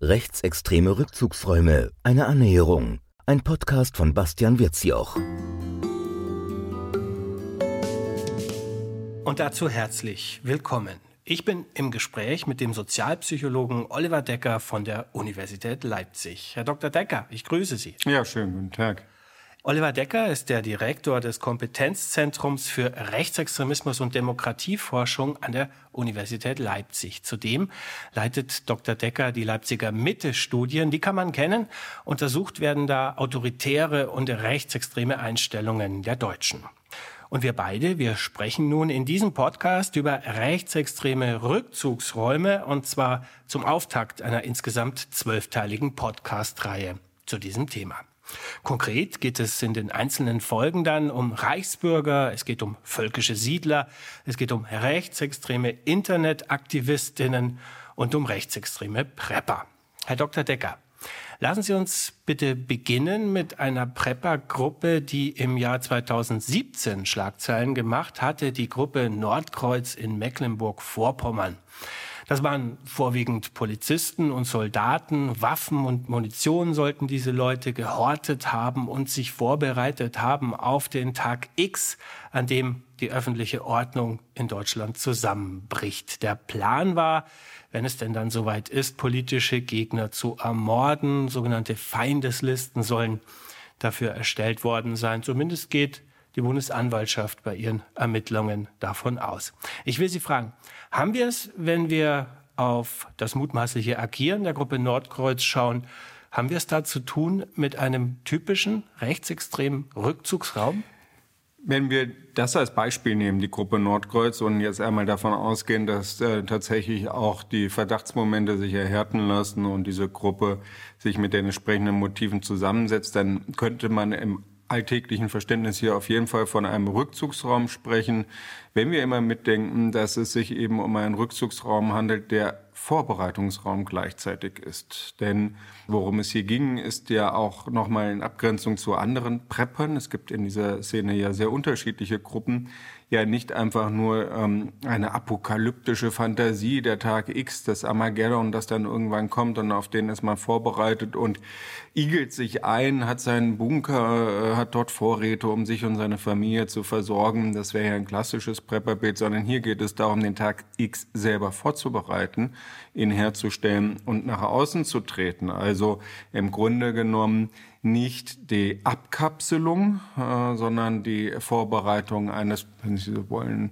Rechtsextreme Rückzugsräume, eine Annäherung. Ein Podcast von Bastian Wirzioch. Und dazu herzlich willkommen. Ich bin im Gespräch mit dem Sozialpsychologen Oliver Decker von der Universität Leipzig. Herr Dr. Decker, ich grüße Sie. Ja, schönen guten Tag. Oliver Decker ist der Direktor des Kompetenzzentrums für Rechtsextremismus und Demokratieforschung an der Universität Leipzig. Zudem leitet Dr. Decker die Leipziger Mitte-Studien. Die kann man kennen. Untersucht werden da autoritäre und rechtsextreme Einstellungen der Deutschen. Und wir beide, wir sprechen nun in diesem Podcast über rechtsextreme Rückzugsräume und zwar zum Auftakt einer insgesamt zwölfteiligen Podcast-Reihe zu diesem Thema. Konkret geht es in den einzelnen Folgen dann um Reichsbürger, es geht um völkische Siedler, es geht um rechtsextreme Internetaktivistinnen und um rechtsextreme Prepper. Herr Dr. Decker, lassen Sie uns bitte beginnen mit einer Prepper-Gruppe, die im Jahr 2017 Schlagzeilen gemacht hatte, die Gruppe Nordkreuz in Mecklenburg-Vorpommern. Das waren vorwiegend Polizisten und Soldaten. Waffen und Munition sollten diese Leute gehortet haben und sich vorbereitet haben auf den Tag X, an dem die öffentliche Ordnung in Deutschland zusammenbricht. Der Plan war, wenn es denn dann soweit ist, politische Gegner zu ermorden. Sogenannte Feindeslisten sollen dafür erstellt worden sein. Zumindest geht die Bundesanwaltschaft bei ihren Ermittlungen davon aus. Ich will Sie fragen, haben wir es, wenn wir auf das mutmaßliche Agieren der Gruppe Nordkreuz schauen, haben wir es da zu tun mit einem typischen rechtsextremen Rückzugsraum? Wenn wir das als Beispiel nehmen, die Gruppe Nordkreuz, und jetzt einmal davon ausgehen, dass äh, tatsächlich auch die Verdachtsmomente sich erhärten lassen und diese Gruppe sich mit den entsprechenden Motiven zusammensetzt, dann könnte man im alltäglichen Verständnis hier auf jeden Fall von einem Rückzugsraum sprechen, wenn wir immer mitdenken, dass es sich eben um einen Rückzugsraum handelt, der Vorbereitungsraum gleichzeitig ist. Denn worum es hier ging, ist ja auch nochmal in Abgrenzung zu anderen Preppern. Es gibt in dieser Szene ja sehr unterschiedliche Gruppen. Ja, nicht einfach nur ähm, eine apokalyptische Fantasie, der Tag X, das Armageddon, das dann irgendwann kommt und auf den ist man vorbereitet und igelt sich ein, hat seinen Bunker, äh, hat dort Vorräte, um sich und seine Familie zu versorgen. Das wäre ja ein klassisches Prepperbild, sondern hier geht es darum, den Tag X selber vorzubereiten ihn herzustellen und nach außen zu treten. Also im Grunde genommen nicht die Abkapselung, äh, sondern die Vorbereitung eines, wenn Sie so wollen,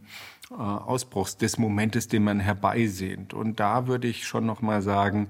äh, Ausbruchs des Momentes, den man herbeisehnt. Und da würde ich schon noch mal sagen,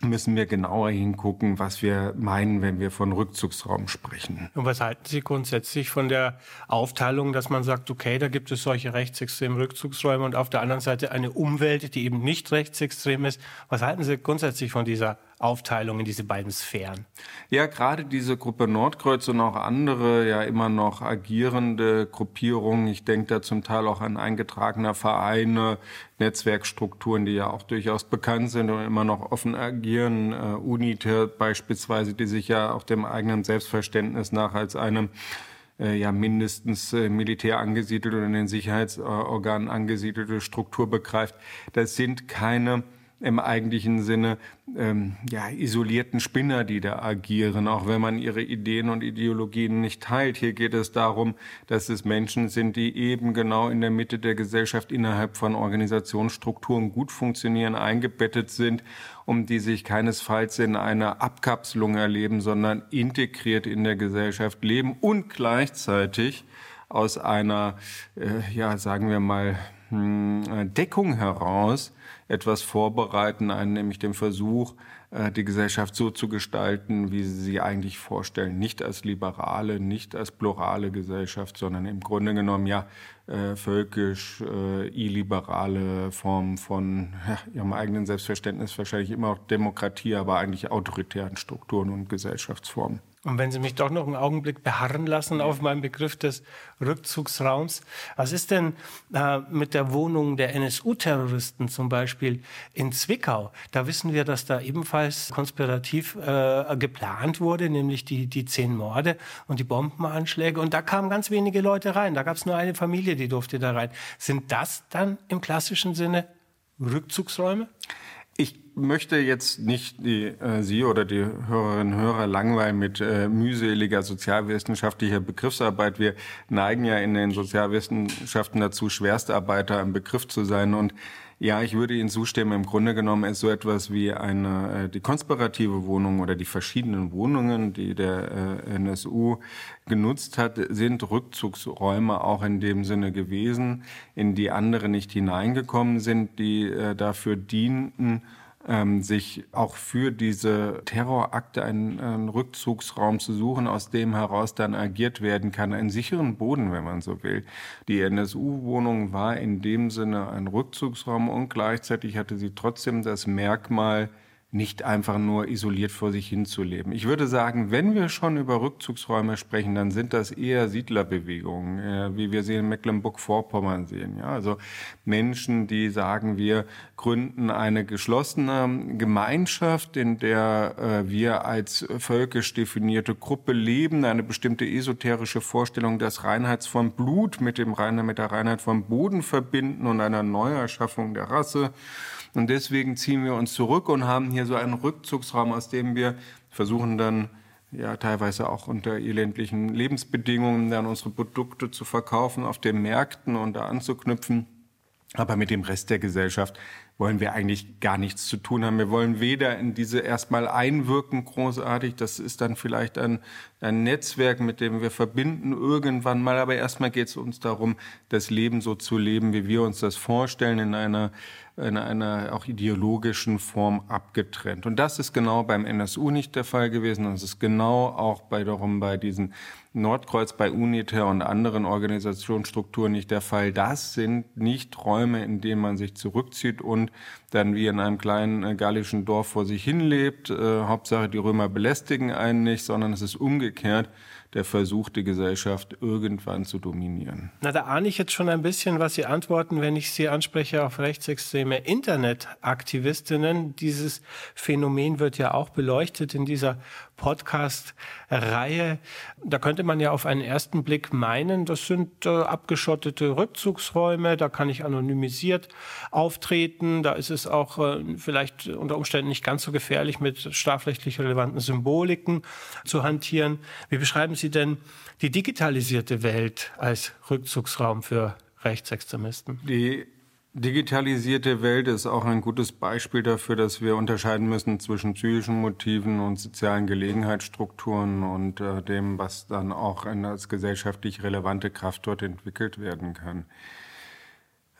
müssen wir genauer hingucken, was wir meinen, wenn wir von Rückzugsraum sprechen. Und was halten Sie grundsätzlich von der Aufteilung, dass man sagt, okay, da gibt es solche rechtsextremen Rückzugsräume und auf der anderen Seite eine Umwelt, die eben nicht rechtsextrem ist? Was halten Sie grundsätzlich von dieser Aufteilung in diese beiden Sphären? Ja, gerade diese Gruppe Nordkreuz und auch andere ja immer noch agierende Gruppierungen. Ich denke da zum Teil auch an eingetragene Vereine, Netzwerkstrukturen, die ja auch durchaus bekannt sind und immer noch offen agieren. Uh, UNITER beispielsweise, die sich ja auch dem eigenen Selbstverständnis nach als einem äh, ja mindestens äh, militär angesiedelt oder in den Sicherheitsorganen angesiedelte Struktur begreift. Das sind keine im eigentlichen Sinne ähm, ja, isolierten Spinner, die da agieren, auch wenn man ihre Ideen und Ideologien nicht teilt. Hier geht es darum, dass es Menschen sind, die eben genau in der Mitte der Gesellschaft innerhalb von Organisationsstrukturen gut funktionieren, eingebettet sind, um die sich keinesfalls in einer Abkapselung erleben, sondern integriert in der Gesellschaft leben und gleichzeitig aus einer, äh, ja, sagen wir mal, hm, Deckung heraus etwas vorbereiten, einen nämlich den Versuch, äh, die Gesellschaft so zu gestalten, wie sie sie eigentlich vorstellen. Nicht als liberale, nicht als plurale Gesellschaft, sondern im Grunde genommen ja äh, völkisch, äh, illiberale Formen von ja, ihrem eigenen Selbstverständnis, wahrscheinlich immer auch Demokratie, aber eigentlich autoritären Strukturen und Gesellschaftsformen. Und wenn Sie mich doch noch einen Augenblick beharren lassen auf meinem Begriff des Rückzugsraums, was ist denn äh, mit der Wohnung der NSU-Terroristen zum Beispiel in Zwickau? Da wissen wir, dass da ebenfalls konspirativ äh, geplant wurde, nämlich die, die zehn Morde und die Bombenanschläge. Und da kamen ganz wenige Leute rein. Da gab es nur eine Familie, die durfte da rein. Sind das dann im klassischen Sinne Rückzugsräume? Möchte jetzt nicht die, äh, Sie oder die Hörerinnen und Hörer langweilen mit äh, mühseliger sozialwissenschaftlicher Begriffsarbeit. Wir neigen ja in den Sozialwissenschaften dazu, Schwerstarbeiter im Begriff zu sein und ja, ich würde Ihnen zustimmen. Im Grunde genommen ist so etwas wie eine, äh, die konspirative Wohnung oder die verschiedenen Wohnungen, die der äh, NSU genutzt hat, sind Rückzugsräume auch in dem Sinne gewesen, in die andere nicht hineingekommen sind, die äh, dafür dienten, ähm, sich auch für diese Terrorakte einen, einen, Rückzugsraum zu suchen, aus dem heraus dann agiert werden kann, einen sicheren Boden, wenn man so will. Die NSU-Wohnung war in dem Sinne ein Rückzugsraum und gleichzeitig hatte sie trotzdem das Merkmal, nicht einfach nur isoliert vor sich hinzuleben. Ich würde sagen, wenn wir schon über Rückzugsräume sprechen, dann sind das eher Siedlerbewegungen, äh, wie wir sie in Mecklenburg-Vorpommern sehen. Ja, also Menschen, die sagen, wir gründen eine geschlossene Gemeinschaft, in der äh, wir als völkisch definierte Gruppe leben, eine bestimmte esoterische Vorstellung des Reinheits von Blut mit dem Rein mit der Reinheit von Boden verbinden und einer Neuerschaffung der Rasse. Und deswegen ziehen wir uns zurück und haben hier so einen Rückzugsraum, aus dem wir versuchen dann ja teilweise auch unter elendlichen Lebensbedingungen dann unsere Produkte zu verkaufen auf den Märkten und da anzuknüpfen. Aber mit dem Rest der Gesellschaft wollen wir eigentlich gar nichts zu tun haben. Wir wollen weder in diese erstmal einwirken großartig, das ist dann vielleicht ein, ein Netzwerk, mit dem wir verbinden irgendwann mal, aber erstmal geht es uns darum, das Leben so zu leben, wie wir uns das vorstellen, in einer in einer auch ideologischen Form abgetrennt. Und das ist genau beim NSU nicht der Fall gewesen. Es ist genau auch bei darum bei diesen Nordkreuz, bei UNITER und anderen Organisationsstrukturen nicht der Fall. Das sind nicht Räume, in denen man sich zurückzieht und dann wie in einem kleinen äh, gallischen Dorf vor sich hinlebt. Äh, Hauptsache, die Römer belästigen einen nicht, sondern es ist umgekehrt der Versuch, die Gesellschaft irgendwann zu dominieren. Na, da ahne ich jetzt schon ein bisschen, was Sie antworten, wenn ich Sie anspreche auf rechtsextreme Internetaktivistinnen. Dieses Phänomen wird ja auch beleuchtet in dieser Podcast-Reihe. Da könnte man ja auf einen ersten Blick meinen, das sind äh, abgeschottete Rückzugsräume, da kann ich anonymisiert auftreten, da ist es auch äh, vielleicht unter Umständen nicht ganz so gefährlich, mit strafrechtlich relevanten Symboliken zu hantieren. Wie beschreiben Sie denn die digitalisierte Welt als Rückzugsraum für Rechtsextremisten? Die digitalisierte Welt ist auch ein gutes Beispiel dafür, dass wir unterscheiden müssen zwischen psychischen Motiven und sozialen Gelegenheitsstrukturen und äh, dem, was dann auch als gesellschaftlich relevante Kraft dort entwickelt werden kann.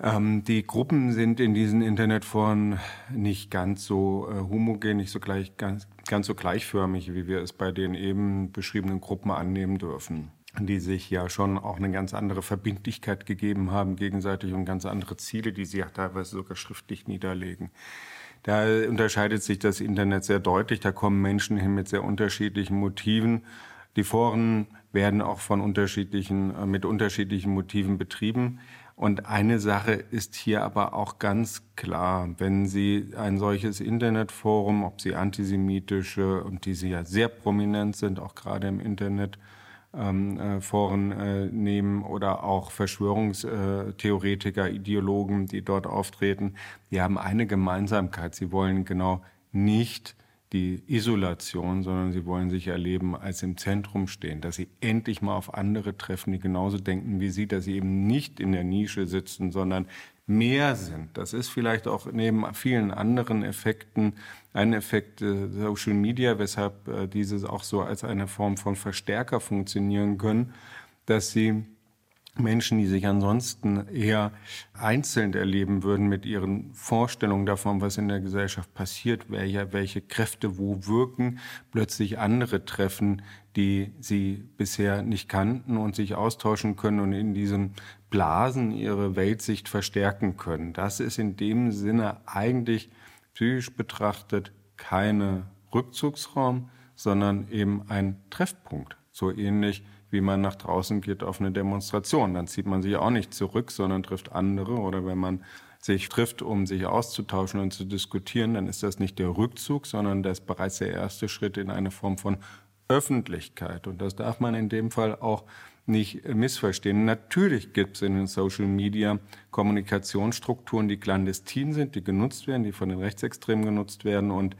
Ähm, die Gruppen sind in diesen Internetforen nicht ganz so äh, homogen, nicht so gleich, ganz, ganz so gleichförmig, wie wir es bei den eben beschriebenen Gruppen annehmen dürfen die sich ja schon auch eine ganz andere Verbindlichkeit gegeben haben gegenseitig und ganz andere Ziele, die sie ja teilweise sogar schriftlich niederlegen. Da unterscheidet sich das Internet sehr deutlich. Da kommen Menschen hin mit sehr unterschiedlichen Motiven. Die Foren werden auch von unterschiedlichen, äh, mit unterschiedlichen Motiven betrieben. Und eine Sache ist hier aber auch ganz klar, wenn Sie ein solches Internetforum, ob Sie antisemitische und diese ja sehr prominent sind, auch gerade im Internet, ähm, äh, Foren äh, nehmen oder auch Verschwörungstheoretiker, Ideologen, die dort auftreten, die haben eine Gemeinsamkeit. Sie wollen genau nicht die Isolation, sondern sie wollen sich erleben als im Zentrum stehen, dass sie endlich mal auf andere treffen, die genauso denken wie sie, dass sie eben nicht in der Nische sitzen, sondern mehr sind. Das ist vielleicht auch neben vielen anderen Effekten ein Effekt äh, Social Media, weshalb äh, diese auch so als eine Form von Verstärker funktionieren können, dass sie Menschen, die sich ansonsten eher einzeln erleben würden mit ihren Vorstellungen davon, was in der Gesellschaft passiert, welche, welche Kräfte wo wirken, plötzlich andere treffen, die sie bisher nicht kannten und sich austauschen können und in diesen Blasen ihre Weltsicht verstärken können. Das ist in dem Sinne eigentlich psychisch betrachtet keine Rückzugsraum, sondern eben ein Treffpunkt. So ähnlich wie man nach draußen geht auf eine Demonstration. Dann zieht man sich auch nicht zurück, sondern trifft andere. Oder wenn man sich trifft, um sich auszutauschen und zu diskutieren, dann ist das nicht der Rückzug, sondern das ist bereits der erste Schritt in eine Form von Öffentlichkeit. Und das darf man in dem Fall auch nicht missverstehen. Natürlich gibt es in den Social Media Kommunikationsstrukturen, die clandestin sind, die genutzt werden, die von den Rechtsextremen genutzt werden und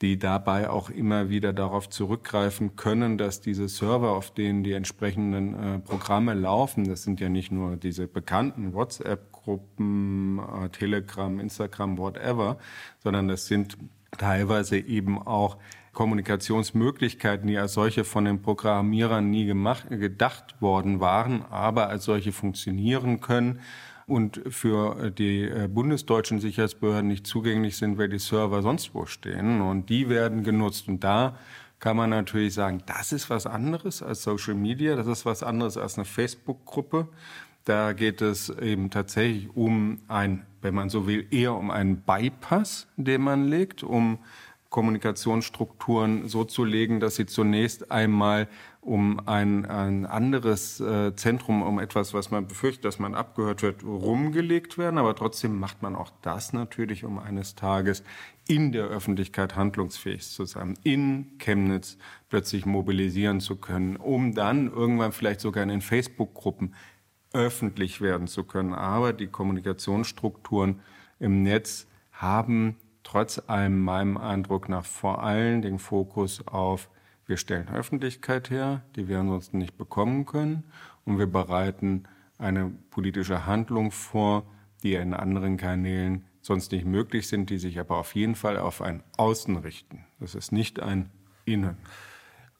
die dabei auch immer wieder darauf zurückgreifen können, dass diese Server, auf denen die entsprechenden äh, Programme laufen, das sind ja nicht nur diese bekannten WhatsApp-Gruppen, äh, Telegram, Instagram, whatever, sondern das sind teilweise eben auch Kommunikationsmöglichkeiten, die als solche von den Programmierern nie gemacht, gedacht worden waren, aber als solche funktionieren können und für die äh, bundesdeutschen Sicherheitsbehörden nicht zugänglich sind, weil die Server sonst wo stehen. Und die werden genutzt. Und da kann man natürlich sagen, das ist was anderes als Social Media, das ist was anderes als eine Facebook-Gruppe. Da geht es eben tatsächlich um ein, wenn man so will, eher um einen Bypass, den man legt, um Kommunikationsstrukturen so zu legen, dass sie zunächst einmal um ein, ein anderes äh, Zentrum, um etwas, was man befürchtet, dass man abgehört wird, rumgelegt werden. Aber trotzdem macht man auch das natürlich, um eines Tages in der Öffentlichkeit handlungsfähig zu sein, in Chemnitz plötzlich mobilisieren zu können, um dann irgendwann vielleicht sogar in den Facebook-Gruppen öffentlich werden zu können. Aber die Kommunikationsstrukturen im Netz haben trotz allem meinem Eindruck nach vor allem den Fokus auf, wir stellen Öffentlichkeit her, die wir ansonsten nicht bekommen können, und wir bereiten eine politische Handlung vor, die in anderen Kanälen sonst nicht möglich sind, die sich aber auf jeden Fall auf ein Außen richten. Das ist nicht ein Innen.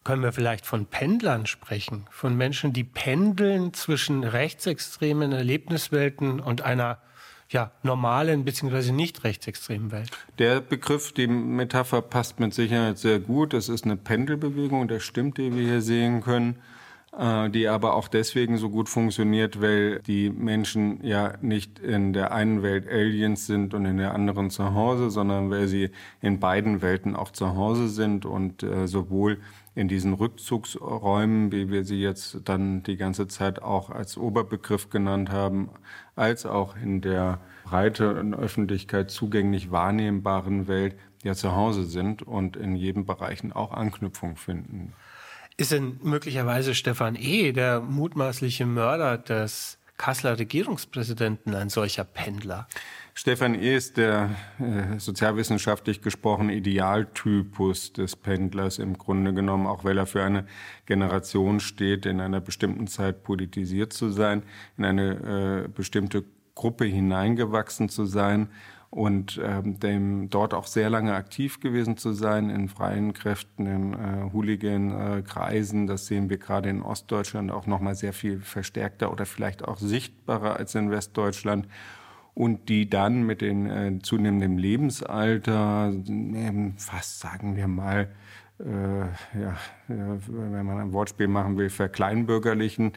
Können wir vielleicht von Pendlern sprechen, von Menschen, die pendeln zwischen rechtsextremen Erlebniswelten und einer ja, normalen bzw. nicht rechtsextremen Welt. Der Begriff, die Metapher passt mit Sicherheit sehr gut. Es ist eine Pendelbewegung, das stimmt, die wir hier sehen können, äh, die aber auch deswegen so gut funktioniert, weil die Menschen ja nicht in der einen Welt Aliens sind und in der anderen zu Hause, sondern weil sie in beiden Welten auch zu Hause sind und äh, sowohl in diesen Rückzugsräumen, wie wir sie jetzt dann die ganze Zeit auch als Oberbegriff genannt haben, als auch in der breiten Öffentlichkeit zugänglich wahrnehmbaren Welt ja zu Hause sind und in jedem Bereichen auch Anknüpfung finden. Ist denn möglicherweise Stefan E., der mutmaßliche Mörder des Kasseler Regierungspräsidenten, ein solcher Pendler? Stefan E. ist der äh, sozialwissenschaftlich gesprochen Idealtypus des Pendlers im Grunde genommen, auch weil er für eine Generation steht, in einer bestimmten Zeit politisiert zu sein, in eine äh, bestimmte Gruppe hineingewachsen zu sein und ähm, dem dort auch sehr lange aktiv gewesen zu sein in freien Kräften, in äh, Hooligan-Kreisen. Das sehen wir gerade in Ostdeutschland auch noch mal sehr viel verstärkter oder vielleicht auch sichtbarer als in Westdeutschland und die dann mit den äh, zunehmendem Lebensalter, äh, fast sagen wir mal, äh, ja, wenn man ein Wortspiel machen will, verkleinbürgerlichen,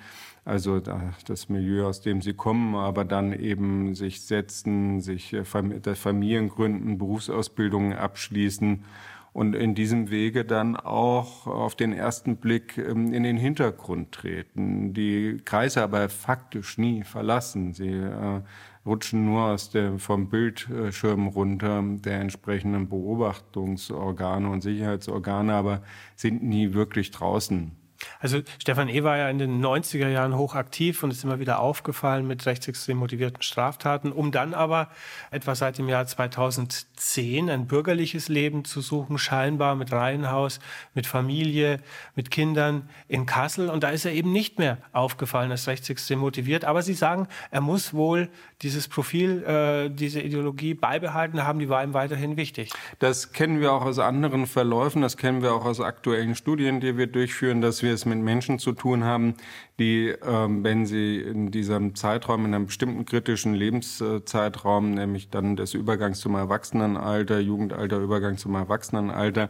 also das Milieu, aus dem sie kommen, aber dann eben sich setzen, sich äh, Familien gründen, Berufsausbildungen abschließen und in diesem Wege dann auch auf den ersten Blick ähm, in den Hintergrund treten, die Kreise aber faktisch nie verlassen. Sie äh, rutschen nur aus dem, vom Bildschirm runter der entsprechenden Beobachtungsorgane und Sicherheitsorgane, aber sind nie wirklich draußen. Also Stefan E. war ja in den 90er Jahren hochaktiv und ist immer wieder aufgefallen mit rechtsextrem motivierten Straftaten, um dann aber etwa seit dem Jahr 2010 ein bürgerliches Leben zu suchen, scheinbar mit Reihenhaus, mit Familie, mit Kindern in Kassel. Und da ist er eben nicht mehr aufgefallen als rechtsextrem motiviert. Aber Sie sagen, er muss wohl dieses Profil, äh, diese Ideologie beibehalten haben, die war ihm weiterhin wichtig. Das kennen wir auch aus anderen Verläufen, das kennen wir auch aus aktuellen Studien, die wir durchführen, dass wir es mit Menschen zu tun haben, die, ähm, wenn sie in diesem Zeitraum, in einem bestimmten kritischen Lebenszeitraum, nämlich dann des Übergangs zum Erwachsenenalter, Jugendalter, Übergang zum Erwachsenenalter,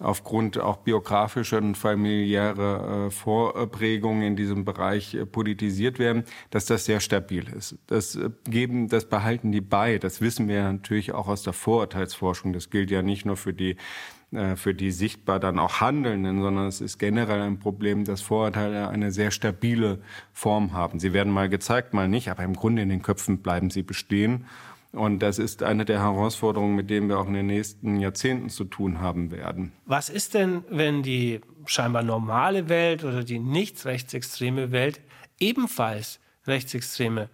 aufgrund auch biografischer und familiärer äh, Vorprägungen in diesem Bereich äh, politisiert werden, dass das sehr stabil ist. Das äh, geben, das behalten die bei. Das wissen wir natürlich auch aus der Vorurteilsforschung. Das gilt ja nicht nur für die für die sichtbar dann auch Handelnden, sondern es ist generell ein Problem, dass Vorurteile eine sehr stabile Form haben. Sie werden mal gezeigt, mal nicht, aber im Grunde in den Köpfen bleiben sie bestehen. Und das ist eine der Herausforderungen, mit denen wir auch in den nächsten Jahrzehnten zu tun haben werden. Was ist denn, wenn die scheinbar normale Welt oder die nicht rechtsextreme Welt ebenfalls rechtsextreme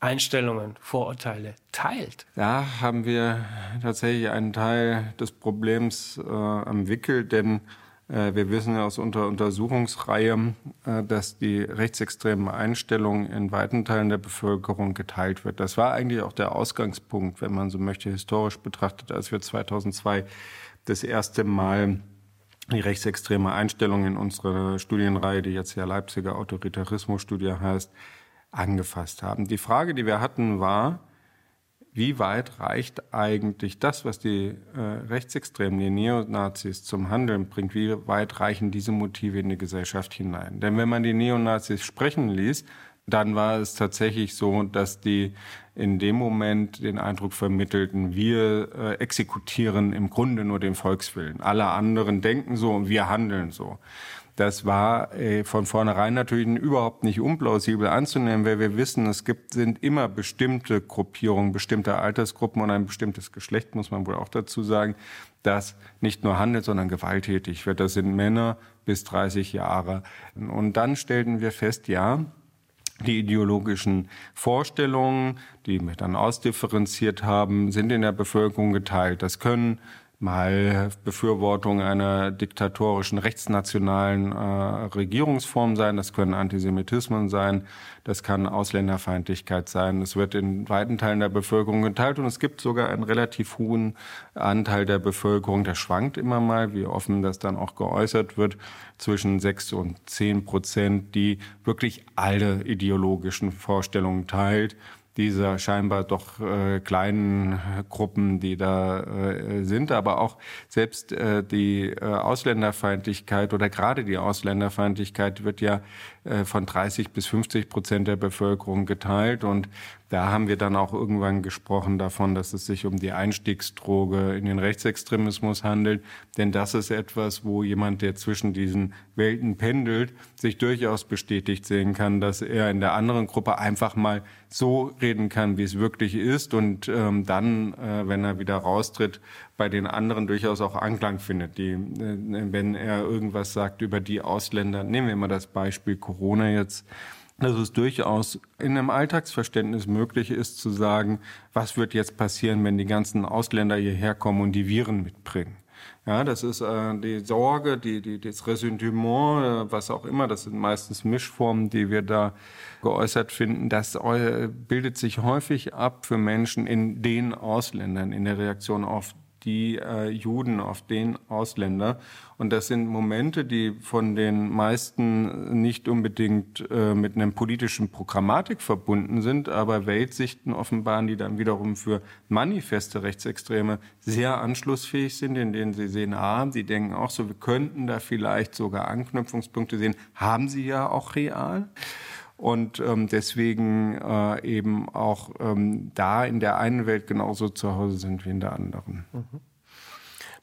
Einstellungen, Vorurteile teilt. Da haben wir tatsächlich einen Teil des Problems äh, am Wickel, denn wir wissen aus unserer Untersuchungsreihe, äh, dass die rechtsextremen Einstellungen in weiten Teilen der Bevölkerung geteilt wird. Das war eigentlich auch der Ausgangspunkt, wenn man so möchte, historisch betrachtet, als wir 2002 das erste Mal die rechtsextreme Einstellung in unserer Studienreihe, die jetzt ja Leipziger Autoritarismusstudie heißt, angefasst haben. Die Frage, die wir hatten, war, wie weit reicht eigentlich das, was die äh, Rechtsextremen, die Neonazis zum Handeln bringt, wie weit reichen diese Motive in die Gesellschaft hinein? Denn wenn man die Neonazis sprechen ließ, dann war es tatsächlich so, dass die in dem Moment den Eindruck vermittelten, wir äh, exekutieren im Grunde nur den Volkswillen. Alle anderen denken so und wir handeln so. Das war äh, von vornherein natürlich überhaupt nicht unplausibel anzunehmen, weil wir wissen, es gibt, sind immer bestimmte Gruppierungen, bestimmte Altersgruppen und ein bestimmtes Geschlecht, muss man wohl auch dazu sagen, das nicht nur handelt, sondern gewalttätig wird. Das sind Männer bis 30 Jahre. Und dann stellten wir fest, ja, die ideologischen Vorstellungen, die wir dann ausdifferenziert haben, sind in der Bevölkerung geteilt. Das können mal Befürwortung einer diktatorischen rechtsnationalen äh, Regierungsform sein, das können Antisemitismen sein, das kann Ausländerfeindlichkeit sein. Es wird in weiten Teilen der Bevölkerung geteilt und es gibt sogar einen relativ hohen Anteil der Bevölkerung, der schwankt immer mal, wie offen das dann auch geäußert wird, zwischen sechs und zehn Prozent, die wirklich alle ideologischen Vorstellungen teilt dieser scheinbar doch äh, kleinen Gruppen, die da äh, sind, aber auch selbst äh, die äh, Ausländerfeindlichkeit oder gerade die Ausländerfeindlichkeit wird ja äh, von 30 bis 50 Prozent der Bevölkerung geteilt. Und da haben wir dann auch irgendwann gesprochen davon, dass es sich um die Einstiegsdroge in den Rechtsextremismus handelt. Denn das ist etwas, wo jemand, der zwischen diesen Welten pendelt, sich durchaus bestätigt sehen kann, dass er in der anderen Gruppe einfach mal so reden kann, wie es wirklich ist und ähm, dann, äh, wenn er wieder raustritt, bei den anderen durchaus auch Anklang findet. Die, äh, wenn er irgendwas sagt über die Ausländer, nehmen wir mal das Beispiel Corona jetzt, dass es durchaus in einem Alltagsverständnis möglich ist zu sagen, was wird jetzt passieren, wenn die ganzen Ausländer hierher kommen und die Viren mitbringen. Ja, das ist äh, die Sorge, die, die, das Ressentiment, äh, was auch immer, das sind meistens Mischformen, die wir da geäußert finden. Das äh, bildet sich häufig ab für Menschen in den Ausländern, in der Reaktion auf die äh, Juden, auf den Ausländer. Und das sind Momente, die von den meisten nicht unbedingt äh, mit einem politischen Programmatik verbunden sind, aber Weltsichten offenbaren, die dann wiederum für manifeste Rechtsextreme sehr anschlussfähig sind, in denen sie sehen, ah, sie denken auch so, wir könnten da vielleicht sogar Anknüpfungspunkte sehen, haben sie ja auch real und ähm, deswegen äh, eben auch ähm, da in der einen Welt genauso zu Hause sind wie in der anderen. Mhm.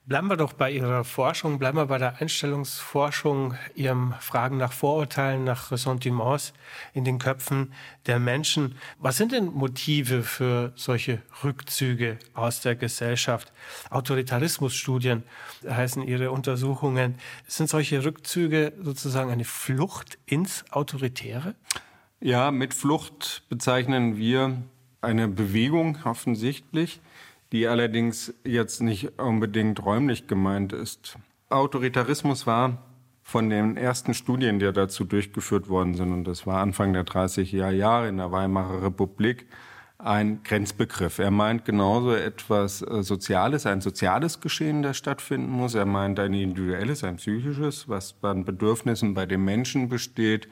Bleiben wir doch bei Ihrer Forschung, bleiben wir bei der Einstellungsforschung, Ihrem Fragen nach Vorurteilen, nach Ressentiments in den Köpfen der Menschen. Was sind denn Motive für solche Rückzüge aus der Gesellschaft? Autoritarismusstudien heißen Ihre Untersuchungen. Sind solche Rückzüge sozusagen eine Flucht ins Autoritäre? Ja, mit Flucht bezeichnen wir eine Bewegung offensichtlich die allerdings jetzt nicht unbedingt räumlich gemeint ist. Autoritarismus war von den ersten Studien, die dazu durchgeführt worden sind, und das war Anfang der 30er Jahre in der Weimarer Republik, ein Grenzbegriff. Er meint genauso etwas äh, Soziales, ein soziales Geschehen, das stattfinden muss. Er meint ein individuelles, ein psychisches, was an Bedürfnissen bei den Menschen besteht.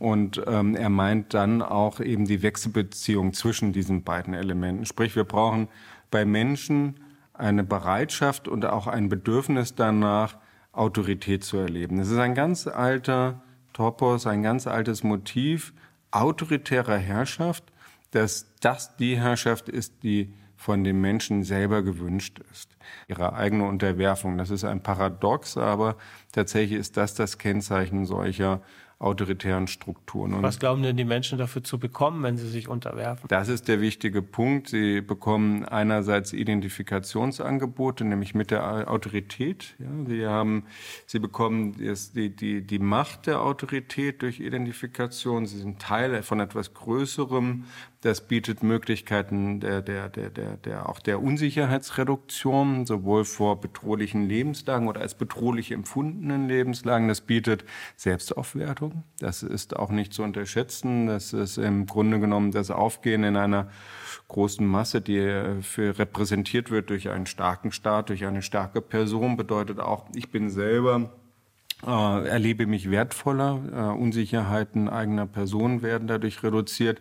Und ähm, er meint dann auch eben die Wechselbeziehung zwischen diesen beiden Elementen. Sprich, wir brauchen bei Menschen eine Bereitschaft und auch ein Bedürfnis danach, Autorität zu erleben. Es ist ein ganz alter Topos, ein ganz altes Motiv autoritärer Herrschaft, dass das die Herrschaft ist, die von den Menschen selber gewünscht ist. Ihre eigene Unterwerfung. Das ist ein Paradox, aber tatsächlich ist das das Kennzeichen solcher autoritären Strukturen. Und Was glauben denn die Menschen dafür zu bekommen, wenn sie sich unterwerfen? Das ist der wichtige Punkt. Sie bekommen einerseits Identifikationsangebote, nämlich mit der Autorität. Ja, sie haben, sie bekommen die, die, die Macht der Autorität durch Identifikation. Sie sind Teil von etwas Größerem. Das bietet Möglichkeiten der, der, der, der, der, auch der Unsicherheitsreduktion, sowohl vor bedrohlichen Lebenslagen oder als bedrohlich empfundenen Lebenslagen. Das bietet Selbstaufwertung. Das ist auch nicht zu unterschätzen. Das ist im Grunde genommen das Aufgehen in einer großen Masse, die für repräsentiert wird durch einen starken Staat, durch eine starke Person, bedeutet auch, ich bin selber äh, erlebe mich wertvoller, äh, Unsicherheiten eigener Person werden dadurch reduziert.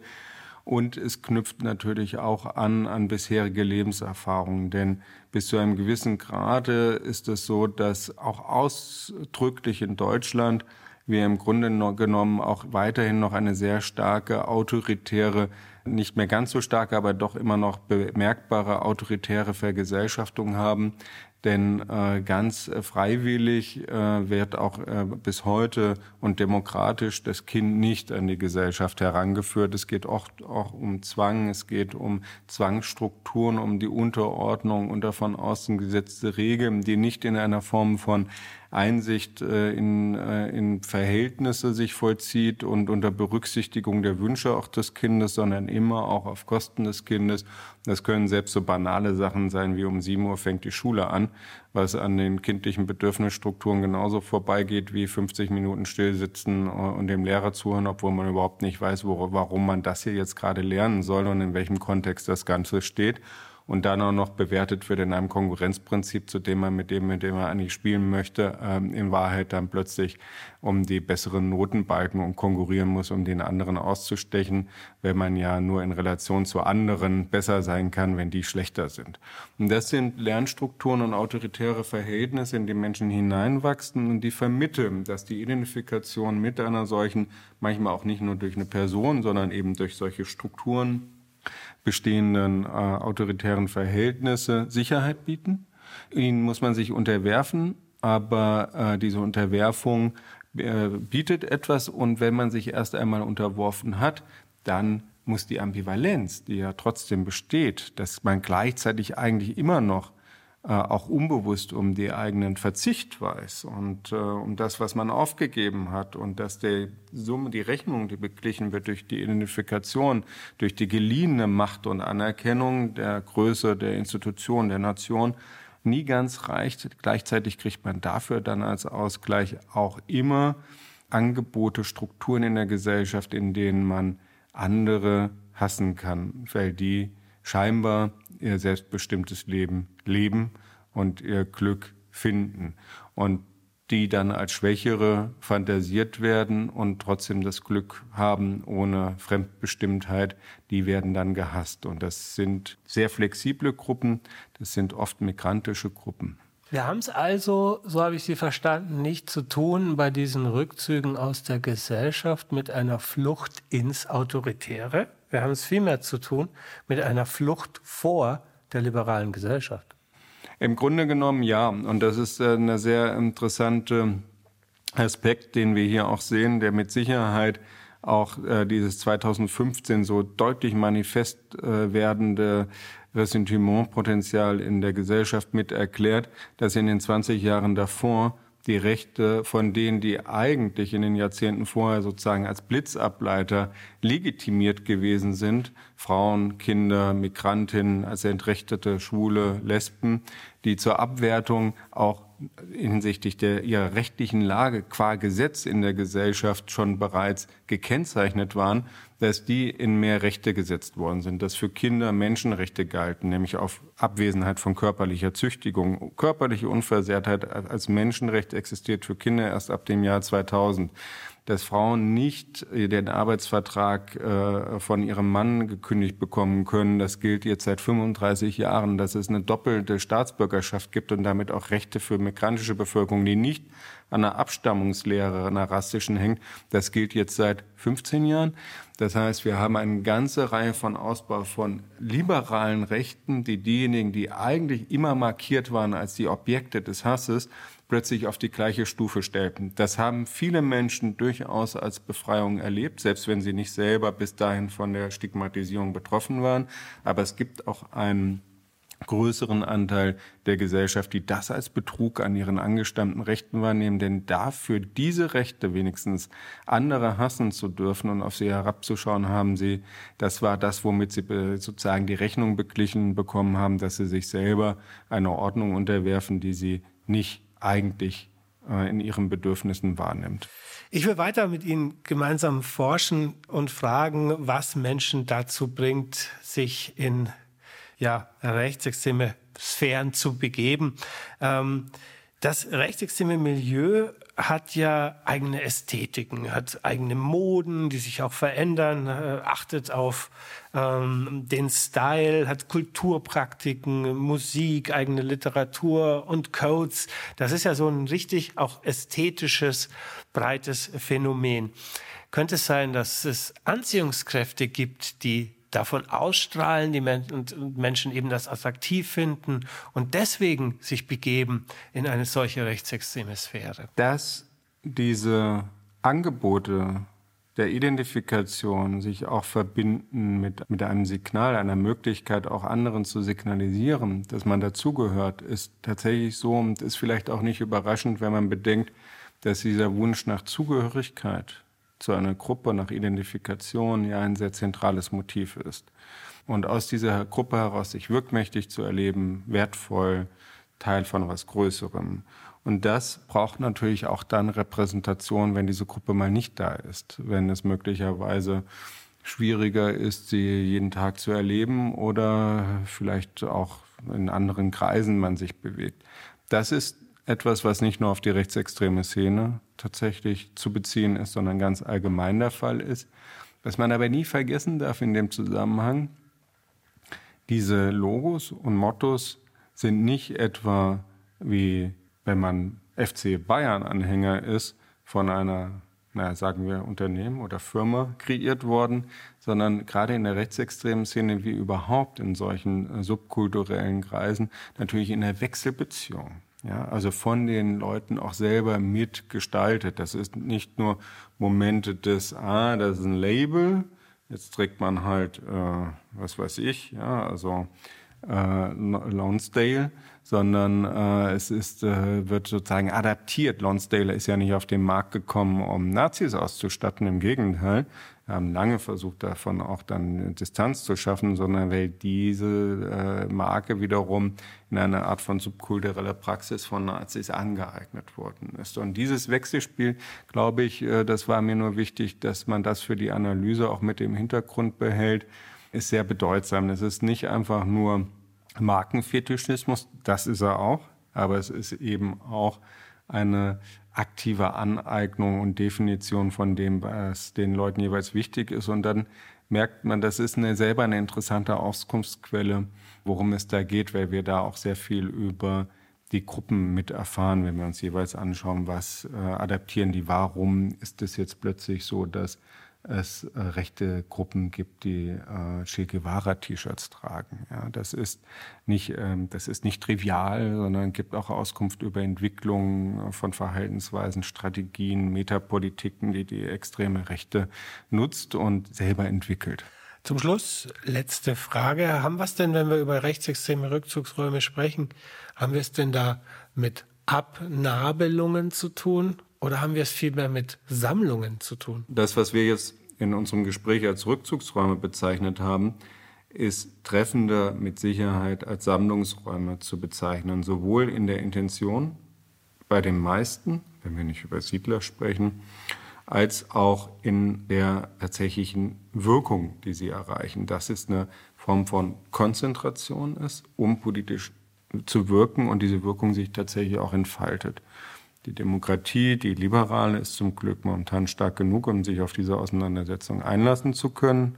Und es knüpft natürlich auch an an bisherige Lebenserfahrungen, denn bis zu einem gewissen Grade ist es so, dass auch ausdrücklich in Deutschland wir im Grunde genommen auch weiterhin noch eine sehr starke autoritäre, nicht mehr ganz so starke, aber doch immer noch bemerkbare autoritäre Vergesellschaftung haben, denn äh, ganz äh, freiwillig äh, wird auch äh, bis heute und demokratisch das Kind nicht an die Gesellschaft herangeführt. Es geht oft auch um Zwang, es geht um Zwangsstrukturen, um die Unterordnung unter von außen gesetzte Regeln, die nicht in einer Form von Einsicht äh, in, äh, in Verhältnisse sich vollzieht und unter Berücksichtigung der Wünsche auch des Kindes, sondern immer auch auf Kosten des Kindes. Das können selbst so banale Sachen sein wie um sieben Uhr fängt die Schule an, was an den kindlichen Bedürfnisstrukturen genauso vorbeigeht wie 50 Minuten stillsitzen und dem Lehrer zuhören, obwohl man überhaupt nicht weiß, warum man das hier jetzt gerade lernen soll und in welchem Kontext das Ganze steht und dann auch noch bewertet wird in einem Konkurrenzprinzip, zu dem man mit dem, mit dem man eigentlich spielen möchte, ähm, in Wahrheit dann plötzlich um die besseren Notenbalken und konkurrieren muss, um den anderen auszustechen, wenn man ja nur in Relation zu anderen besser sein kann, wenn die schlechter sind. Und das sind Lernstrukturen und autoritäre Verhältnisse, in die Menschen hineinwachsen und die vermitteln, dass die Identifikation mit einer solchen, manchmal auch nicht nur durch eine Person, sondern eben durch solche Strukturen, bestehenden äh, autoritären Verhältnisse Sicherheit bieten. Ihnen muss man sich unterwerfen, aber äh, diese Unterwerfung äh, bietet etwas und wenn man sich erst einmal unterworfen hat, dann muss die Ambivalenz, die ja trotzdem besteht, dass man gleichzeitig eigentlich immer noch auch unbewusst um die eigenen Verzicht weiß und äh, um das, was man aufgegeben hat und dass die Summe, die Rechnung, die beglichen wird durch die Identifikation, durch die geliehene Macht und Anerkennung der Größe der Institution, der Nation, nie ganz reicht. Gleichzeitig kriegt man dafür dann als Ausgleich auch immer Angebote, Strukturen in der Gesellschaft, in denen man andere hassen kann, weil die scheinbar ihr selbstbestimmtes Leben leben und ihr Glück finden. Und die dann als Schwächere fantasiert werden und trotzdem das Glück haben ohne Fremdbestimmtheit, die werden dann gehasst. Und das sind sehr flexible Gruppen, das sind oft migrantische Gruppen. Wir haben es also, so habe ich Sie verstanden, nicht zu tun bei diesen Rückzügen aus der Gesellschaft mit einer Flucht ins Autoritäre. Wir haben es vielmehr zu tun mit einer Flucht vor der liberalen Gesellschaft. Im Grunde genommen ja. Und das ist äh, eine sehr interessante Aspekt, den wir hier auch sehen, der mit Sicherheit auch äh, dieses 2015 so deutlich manifest äh, werdende Ressentimentpotenzial in der Gesellschaft mit erklärt, dass in den 20 Jahren davor die Rechte von denen, die eigentlich in den Jahrzehnten vorher sozusagen als Blitzableiter legitimiert gewesen sind, Frauen, Kinder, Migrantinnen, als Entrechtete, Schwule, Lesben, die zur Abwertung auch hinsichtlich der ihrer rechtlichen Lage qua Gesetz in der Gesellschaft schon bereits gekennzeichnet waren, dass die in mehr Rechte gesetzt worden sind, dass für Kinder Menschenrechte galten, nämlich auf Abwesenheit von körperlicher Züchtigung. Körperliche Unversehrtheit als Menschenrecht existiert für Kinder erst ab dem Jahr 2000 dass Frauen nicht den Arbeitsvertrag äh, von ihrem Mann gekündigt bekommen können. Das gilt jetzt seit 35 Jahren, dass es eine doppelte Staatsbürgerschaft gibt und damit auch Rechte für migrantische Bevölkerung, die nicht an einer Abstammungslehre, einer rassischen hängt. Das gilt jetzt seit 15 Jahren. Das heißt, wir haben eine ganze Reihe von Ausbau von liberalen Rechten, die diejenigen, die eigentlich immer markiert waren als die Objekte des Hasses, plötzlich auf die gleiche Stufe stellten. Das haben viele Menschen durchaus als Befreiung erlebt, selbst wenn sie nicht selber bis dahin von der Stigmatisierung betroffen waren. Aber es gibt auch einen größeren Anteil der Gesellschaft, die das als Betrug an ihren angestammten Rechten wahrnehmen. Denn dafür diese Rechte wenigstens andere hassen zu dürfen und auf sie herabzuschauen, haben sie, das war das, womit sie sozusagen die Rechnung beglichen bekommen haben, dass sie sich selber einer Ordnung unterwerfen, die sie nicht eigentlich äh, in ihren Bedürfnissen wahrnimmt. Ich will weiter mit Ihnen gemeinsam forschen und fragen, was Menschen dazu bringt, sich in ja, rechtsextreme Sphären zu begeben. Ähm, das rechtsextreme Milieu hat ja eigene Ästhetiken, hat eigene Moden, die sich auch verändern, äh, achtet auf ähm, den Style, hat Kulturpraktiken, Musik, eigene Literatur und Codes. Das ist ja so ein richtig auch ästhetisches, breites Phänomen. Könnte es sein, dass es Anziehungskräfte gibt, die davon ausstrahlen, die Men und Menschen eben das attraktiv finden und deswegen sich begeben in eine solche rechtsextreme Sphäre. Dass diese Angebote der Identifikation sich auch verbinden mit, mit einem Signal, einer Möglichkeit, auch anderen zu signalisieren, dass man dazugehört, ist tatsächlich so und ist vielleicht auch nicht überraschend, wenn man bedenkt, dass dieser Wunsch nach Zugehörigkeit zu einer Gruppe nach Identifikation ja ein sehr zentrales Motiv ist. Und aus dieser Gruppe heraus sich wirkmächtig zu erleben, wertvoll, Teil von was Größerem. Und das braucht natürlich auch dann Repräsentation, wenn diese Gruppe mal nicht da ist, wenn es möglicherweise schwieriger ist, sie jeden Tag zu erleben oder vielleicht auch in anderen Kreisen man sich bewegt. Das ist etwas, was nicht nur auf die rechtsextreme Szene tatsächlich zu beziehen ist, sondern ganz allgemein der Fall ist. Was man aber nie vergessen darf in dem Zusammenhang, diese Logos und Mottos sind nicht etwa wie wenn man FC Bayern-Anhänger ist, von einer, naja, sagen wir, Unternehmen oder Firma kreiert worden, sondern gerade in der rechtsextremen Szene wie überhaupt in solchen subkulturellen Kreisen natürlich in der Wechselbeziehung. Ja, also von den Leuten auch selber mitgestaltet. Das ist nicht nur Momente des, ah, das ist ein Label, jetzt trägt man halt, äh, was weiß ich, ja, also äh, Lonsdale, sondern äh, es ist, äh, wird sozusagen adaptiert. Lonsdale ist ja nicht auf den Markt gekommen, um Nazis auszustatten, im Gegenteil. Haben lange versucht, davon auch dann Distanz zu schaffen, sondern weil diese äh, Marke wiederum in einer Art von subkultureller Praxis von Nazis angeeignet worden ist. Und dieses Wechselspiel, glaube ich, äh, das war mir nur wichtig, dass man das für die Analyse auch mit im Hintergrund behält, ist sehr bedeutsam. Es ist nicht einfach nur Markenfetischismus, das ist er auch, aber es ist eben auch eine aktive Aneignung und Definition von dem, was den Leuten jeweils wichtig ist. Und dann merkt man, das ist eine, selber eine interessante Auskunftsquelle, worum es da geht, weil wir da auch sehr viel über die Gruppen mit erfahren, wenn wir uns jeweils anschauen, was äh, adaptieren die, warum ist es jetzt plötzlich so, dass es äh, rechte Gruppen gibt, die äh, Che Guevara-T-Shirts tragen. Ja, das ist nicht, ähm, das ist nicht trivial, sondern gibt auch Auskunft über Entwicklungen von Verhaltensweisen, Strategien, Metapolitiken, die die extreme Rechte nutzt und selber entwickelt. Zum Schluss, letzte Frage. Haben wir es denn, wenn wir über rechtsextreme Rückzugsräume sprechen, haben wir es denn da mit Abnabelungen zu tun oder haben wir es vielmehr mit Sammlungen zu tun? Das, was wir jetzt in unserem Gespräch als Rückzugsräume bezeichnet haben, ist treffender mit Sicherheit als Sammlungsräume zu bezeichnen, sowohl in der Intention bei den meisten, wenn wir nicht über Siedler sprechen, als auch in der tatsächlichen Wirkung, die sie erreichen. Das ist eine Form von Konzentration ist, um politisch zu wirken und diese Wirkung sich tatsächlich auch entfaltet. Die Demokratie, die liberale, ist zum Glück momentan stark genug, um sich auf diese Auseinandersetzung einlassen zu können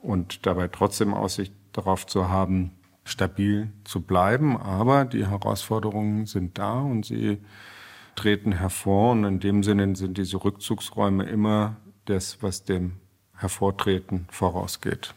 und dabei trotzdem Aussicht darauf zu haben, stabil zu bleiben. Aber die Herausforderungen sind da und sie treten hervor. Und in dem Sinne sind diese Rückzugsräume immer das, was dem Hervortreten vorausgeht.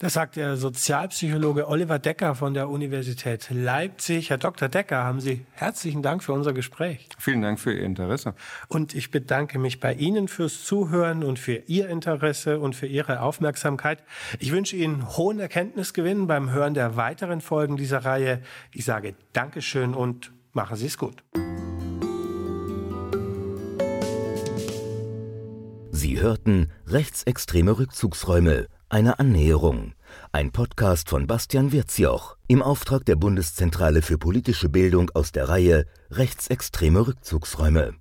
Das sagt der Sozialpsychologe Oliver Decker von der Universität Leipzig. Herr Dr. Decker, haben Sie herzlichen Dank für unser Gespräch. Vielen Dank für Ihr Interesse. Und ich bedanke mich bei Ihnen fürs Zuhören und für Ihr Interesse und für Ihre Aufmerksamkeit. Ich wünsche Ihnen hohen Erkenntnisgewinn beim Hören der weiteren Folgen dieser Reihe. Ich sage Dankeschön und machen Sie es gut. Sie hörten rechtsextreme Rückzugsräume eine Annäherung. Ein Podcast von Bastian Wirzjoch im Auftrag der Bundeszentrale für politische Bildung aus der Reihe Rechtsextreme Rückzugsräume.